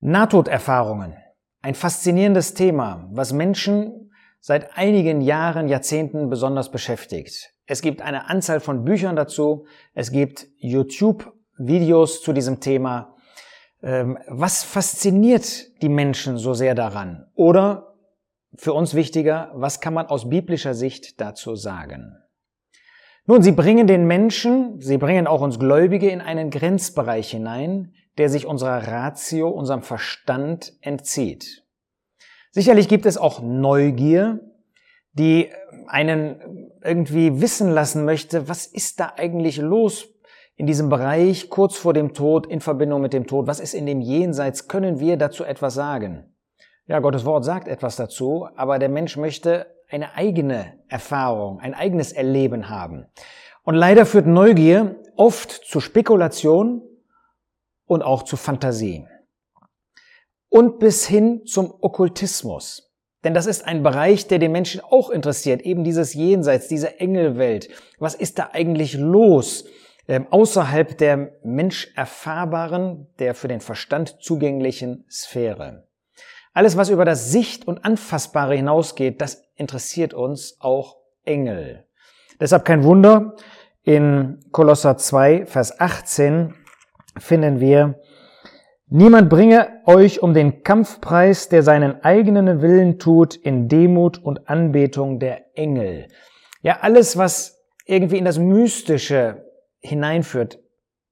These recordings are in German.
Nahtoderfahrungen. Ein faszinierendes Thema, was Menschen seit einigen Jahren, Jahrzehnten besonders beschäftigt. Es gibt eine Anzahl von Büchern dazu. Es gibt YouTube-Videos zu diesem Thema. Ähm, was fasziniert die Menschen so sehr daran? Oder für uns wichtiger, was kann man aus biblischer Sicht dazu sagen? Nun, sie bringen den Menschen, sie bringen auch uns Gläubige in einen Grenzbereich hinein, der sich unserer Ratio, unserem Verstand entzieht. Sicherlich gibt es auch Neugier, die einen irgendwie wissen lassen möchte, was ist da eigentlich los in diesem Bereich kurz vor dem Tod, in Verbindung mit dem Tod, was ist in dem Jenseits, können wir dazu etwas sagen? Ja, Gottes Wort sagt etwas dazu, aber der Mensch möchte eine eigene Erfahrung, ein eigenes Erleben haben. Und leider führt Neugier oft zu Spekulation und auch zu Fantasie. Und bis hin zum Okkultismus. Denn das ist ein Bereich, der den Menschen auch interessiert, eben dieses Jenseits, diese Engelwelt. Was ist da eigentlich los? Ähm, außerhalb der menscherfahrbaren, der für den Verstand zugänglichen Sphäre. Alles, was über das Sicht- und Anfassbare hinausgeht, das interessiert uns auch Engel. Deshalb kein Wunder, in Kolosser 2, Vers 18 finden wir, Niemand bringe euch um den Kampfpreis, der seinen eigenen Willen tut, in Demut und Anbetung der Engel. Ja, alles, was irgendwie in das Mystische hineinführt,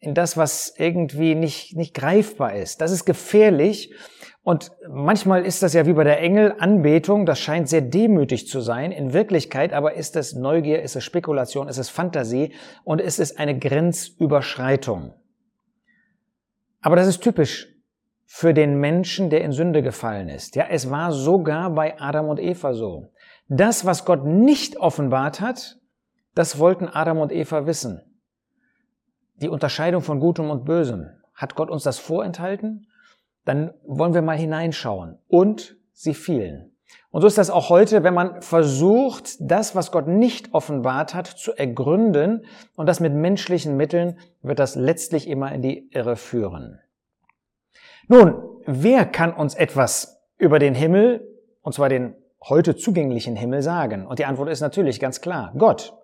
in das, was irgendwie nicht, nicht greifbar ist, das ist gefährlich. Und manchmal ist das ja wie bei der Engel Anbetung, das scheint sehr demütig zu sein. In Wirklichkeit aber ist es Neugier, ist es Spekulation, ist es Fantasie und ist es eine Grenzüberschreitung. Aber das ist typisch für den Menschen, der in Sünde gefallen ist. Ja, es war sogar bei Adam und Eva so. Das, was Gott nicht offenbart hat, das wollten Adam und Eva wissen. Die Unterscheidung von Gutem und Bösem. Hat Gott uns das vorenthalten? Dann wollen wir mal hineinschauen. Und sie fielen. Und so ist das auch heute, wenn man versucht, das, was Gott nicht offenbart hat, zu ergründen und das mit menschlichen Mitteln, wird das letztlich immer in die Irre führen. Nun, wer kann uns etwas über den Himmel, und zwar den heute zugänglichen Himmel, sagen? Und die Antwort ist natürlich ganz klar, Gott.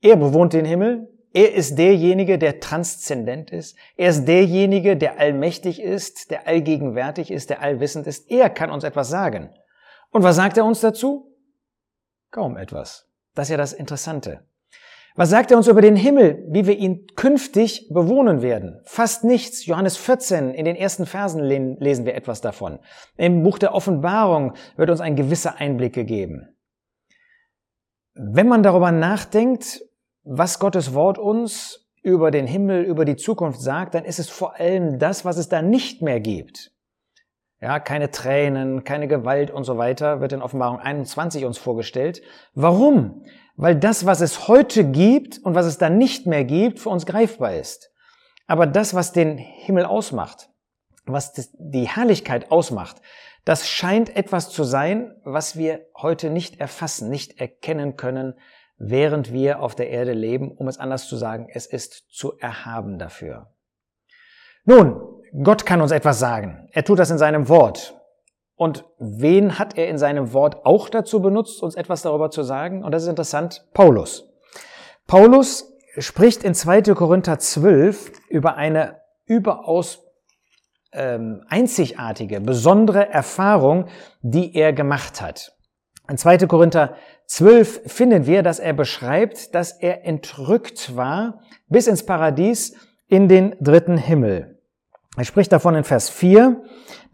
Er bewohnt den Himmel, er ist derjenige, der transzendent ist. Er ist derjenige, der allmächtig ist, der allgegenwärtig ist, der allwissend ist. Er kann uns etwas sagen. Und was sagt er uns dazu? Kaum etwas. Das ist ja das Interessante. Was sagt er uns über den Himmel, wie wir ihn künftig bewohnen werden? Fast nichts. Johannes 14, in den ersten Versen lesen wir etwas davon. Im Buch der Offenbarung wird uns ein gewisser Einblick gegeben. Wenn man darüber nachdenkt, was Gottes Wort uns über den Himmel, über die Zukunft sagt, dann ist es vor allem das, was es da nicht mehr gibt. Ja, keine Tränen, keine Gewalt und so weiter wird in Offenbarung 21 uns vorgestellt. Warum? Weil das, was es heute gibt und was es dann nicht mehr gibt, für uns greifbar ist. Aber das, was den Himmel ausmacht, was die Herrlichkeit ausmacht, das scheint etwas zu sein, was wir heute nicht erfassen, nicht erkennen können, während wir auf der Erde leben, um es anders zu sagen, es ist zu erhaben dafür. Nun, Gott kann uns etwas sagen. Er tut das in seinem Wort. Und wen hat er in seinem Wort auch dazu benutzt, uns etwas darüber zu sagen? Und das ist interessant, Paulus. Paulus spricht in 2. Korinther 12 über eine überaus ähm, einzigartige, besondere Erfahrung, die er gemacht hat. In 2. Korinther 12 finden wir, dass er beschreibt, dass er entrückt war bis ins Paradies in den dritten Himmel. Er spricht davon in Vers 4,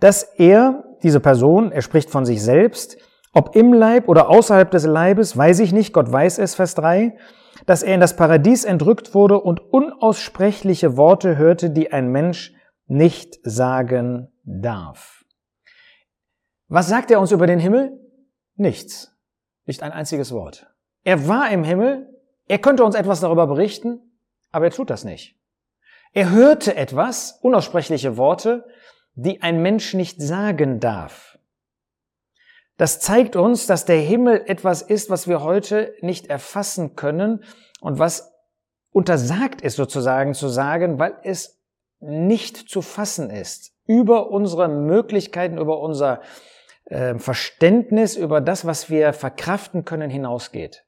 dass er, diese Person, er spricht von sich selbst, ob im Leib oder außerhalb des Leibes, weiß ich nicht, Gott weiß es, Vers 3, dass er in das Paradies entrückt wurde und unaussprechliche Worte hörte, die ein Mensch nicht sagen darf. Was sagt er uns über den Himmel? Nichts. Nicht ein einziges Wort. Er war im Himmel, er könnte uns etwas darüber berichten, aber er tut das nicht. Er hörte etwas, unaussprechliche Worte, die ein Mensch nicht sagen darf. Das zeigt uns, dass der Himmel etwas ist, was wir heute nicht erfassen können und was untersagt ist sozusagen zu sagen, weil es nicht zu fassen ist. über unsere Möglichkeiten, über unser äh, Verständnis, über das, was wir verkraften können, hinausgeht.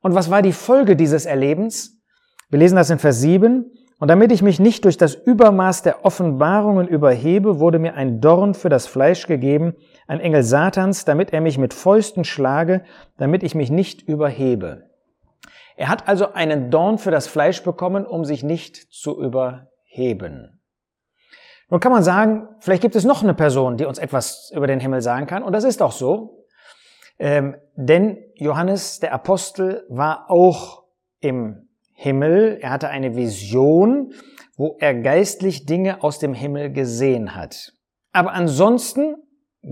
Und was war die Folge dieses Erlebens? Wir lesen das in Vers 7. Und damit ich mich nicht durch das Übermaß der Offenbarungen überhebe, wurde mir ein Dorn für das Fleisch gegeben, ein Engel Satans, damit er mich mit Fäusten schlage, damit ich mich nicht überhebe. Er hat also einen Dorn für das Fleisch bekommen, um sich nicht zu überheben. Nun kann man sagen, vielleicht gibt es noch eine Person, die uns etwas über den Himmel sagen kann, und das ist auch so. Ähm, denn Johannes der Apostel war auch im Himmel. Er hatte eine Vision, wo er geistlich Dinge aus dem Himmel gesehen hat. Aber ansonsten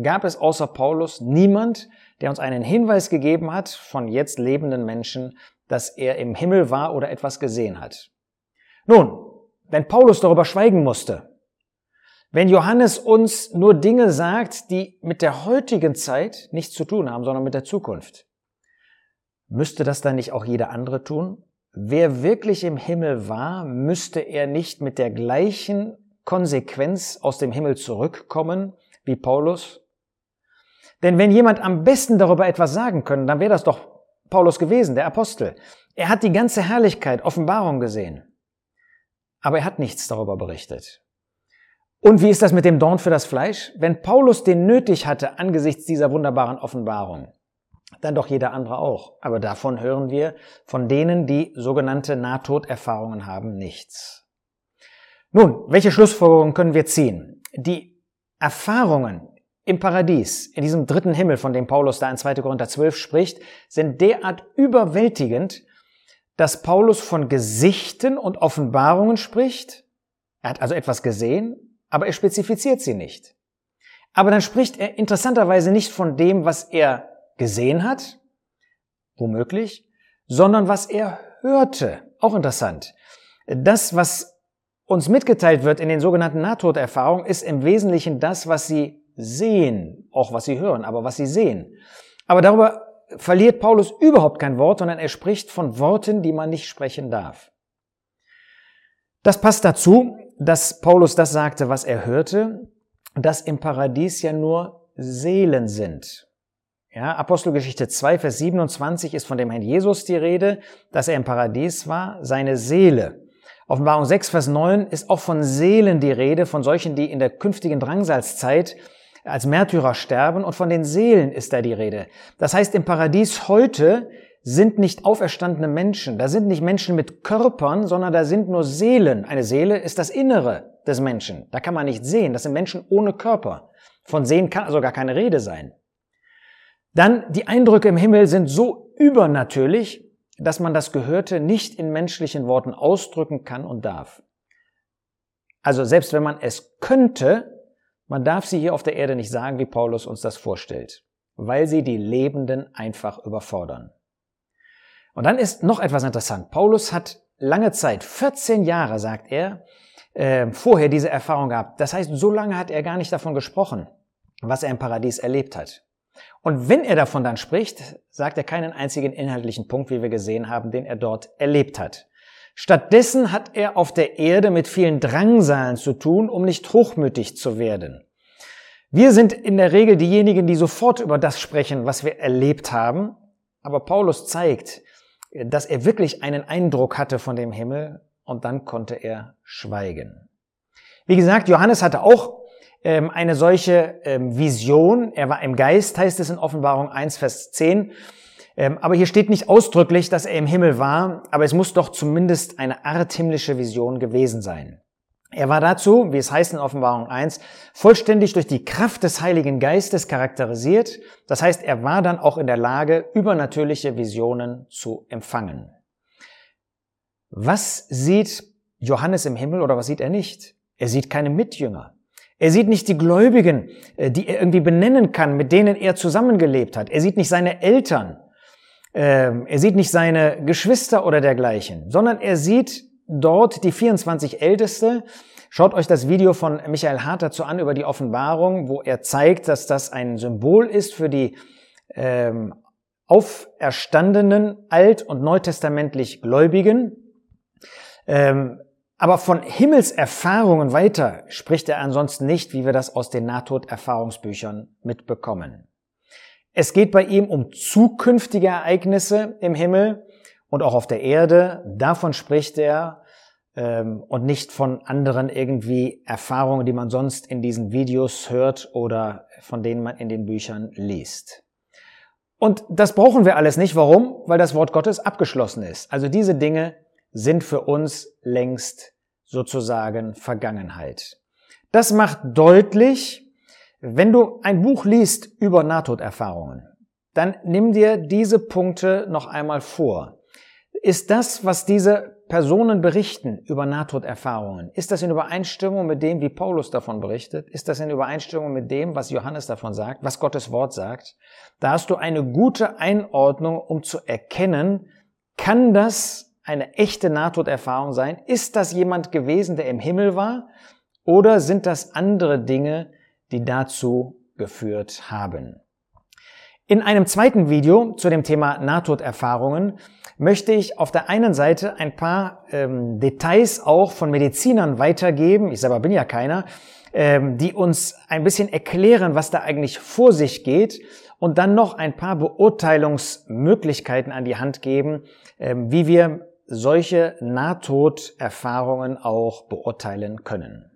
gab es außer Paulus niemand, der uns einen Hinweis gegeben hat von jetzt lebenden Menschen, dass er im Himmel war oder etwas gesehen hat. Nun, wenn Paulus darüber schweigen musste, wenn Johannes uns nur Dinge sagt, die mit der heutigen Zeit nichts zu tun haben, sondern mit der Zukunft, müsste das dann nicht auch jeder andere tun? Wer wirklich im Himmel war, müsste er nicht mit der gleichen Konsequenz aus dem Himmel zurückkommen wie Paulus? Denn wenn jemand am besten darüber etwas sagen können, dann wäre das doch Paulus gewesen, der Apostel. Er hat die ganze Herrlichkeit, Offenbarung gesehen. Aber er hat nichts darüber berichtet. Und wie ist das mit dem Dorn für das Fleisch? Wenn Paulus den nötig hatte angesichts dieser wunderbaren Offenbarung, dann doch jeder andere auch. Aber davon hören wir von denen, die sogenannte Nahtoderfahrungen haben, nichts. Nun, welche Schlussfolgerungen können wir ziehen? Die Erfahrungen im Paradies, in diesem dritten Himmel, von dem Paulus da in 2. Korinther 12 spricht, sind derart überwältigend, dass Paulus von Gesichten und Offenbarungen spricht. Er hat also etwas gesehen, aber er spezifiziert sie nicht. Aber dann spricht er interessanterweise nicht von dem, was er gesehen hat, womöglich, sondern was er hörte. Auch interessant. Das, was uns mitgeteilt wird in den sogenannten Nahtoderfahrungen, ist im Wesentlichen das, was sie sehen, auch was sie hören, aber was sie sehen. Aber darüber verliert Paulus überhaupt kein Wort, sondern er spricht von Worten, die man nicht sprechen darf. Das passt dazu, dass Paulus das sagte, was er hörte, dass im Paradies ja nur Seelen sind. Ja, Apostelgeschichte 2, Vers 27 ist von dem Herrn Jesus die Rede, dass er im Paradies war, seine Seele. Offenbarung 6, Vers 9 ist auch von Seelen die Rede, von solchen, die in der künftigen Drangsalzzeit als Märtyrer sterben und von den Seelen ist da die Rede. Das heißt, im Paradies heute sind nicht auferstandene Menschen, da sind nicht Menschen mit Körpern, sondern da sind nur Seelen. Eine Seele ist das Innere des Menschen. Da kann man nicht sehen. Das sind Menschen ohne Körper. Von Sehen kann also gar keine Rede sein. Dann die Eindrücke im Himmel sind so übernatürlich, dass man das Gehörte nicht in menschlichen Worten ausdrücken kann und darf. Also selbst wenn man es könnte, man darf sie hier auf der Erde nicht sagen, wie Paulus uns das vorstellt, weil sie die Lebenden einfach überfordern. Und dann ist noch etwas interessant. Paulus hat lange Zeit, 14 Jahre, sagt er, äh, vorher diese Erfahrung gehabt. Das heißt, so lange hat er gar nicht davon gesprochen, was er im Paradies erlebt hat. Und wenn er davon dann spricht, sagt er keinen einzigen inhaltlichen Punkt, wie wir gesehen haben, den er dort erlebt hat. Stattdessen hat er auf der Erde mit vielen Drangsalen zu tun, um nicht hochmütig zu werden. Wir sind in der Regel diejenigen, die sofort über das sprechen, was wir erlebt haben. Aber Paulus zeigt, dass er wirklich einen Eindruck hatte von dem Himmel und dann konnte er schweigen. Wie gesagt, Johannes hatte auch ähm, eine solche ähm, Vision. Er war im Geist, heißt es in Offenbarung 1, Vers 10. Ähm, aber hier steht nicht ausdrücklich, dass er im Himmel war, aber es muss doch zumindest eine Art himmlische Vision gewesen sein. Er war dazu, wie es heißt in Offenbarung 1, vollständig durch die Kraft des Heiligen Geistes charakterisiert. Das heißt, er war dann auch in der Lage, übernatürliche Visionen zu empfangen. Was sieht Johannes im Himmel oder was sieht er nicht? Er sieht keine Mitjünger. Er sieht nicht die Gläubigen, äh, die er irgendwie benennen kann, mit denen er zusammengelebt hat. Er sieht nicht seine Eltern. Ähm, er sieht nicht seine Geschwister oder dergleichen, sondern er sieht dort die 24 Älteste. Schaut euch das Video von Michael Hart dazu an über die Offenbarung, wo er zeigt, dass das ein Symbol ist für die ähm, auferstandenen alt- und neutestamentlich Gläubigen. Ähm, Aber von Himmelserfahrungen weiter spricht er ansonsten nicht, wie wir das aus den Nahtoderfahrungsbüchern mitbekommen. Es geht bei ihm um zukünftige Ereignisse im Himmel und auch auf der Erde. Davon spricht er ähm, und nicht von anderen irgendwie Erfahrungen, die man sonst in diesen Videos hört oder von denen man in den Büchern liest. Und das brauchen wir alles nicht. Warum? Weil das Wort Gottes abgeschlossen ist. Also diese Dinge sind für uns längst sozusagen Vergangenheit. Das macht deutlich, wenn du ein Buch liest über Nahtoderfahrungen, dann nimm dir diese Punkte noch einmal vor. Ist das, was diese Personen berichten über Nahtoderfahrungen, ist das in Übereinstimmung mit dem, wie Paulus davon berichtet? Ist das in Übereinstimmung mit dem, was Johannes davon sagt, was Gottes Wort sagt? Da hast du eine gute Einordnung, um zu erkennen, kann das eine echte Nahtoderfahrung sein? Ist das jemand gewesen, der im Himmel war? Oder sind das andere Dinge, die dazu geführt haben? In einem zweiten Video zu dem Thema Nahtoderfahrungen möchte ich auf der einen Seite ein paar ähm, Details auch von Medizinern weitergeben, ich selber bin ja keiner, ähm, die uns ein bisschen erklären, was da eigentlich vor sich geht und dann noch ein paar Beurteilungsmöglichkeiten an die Hand geben, ähm, wie wir solche Nahtoderfahrungen auch beurteilen können.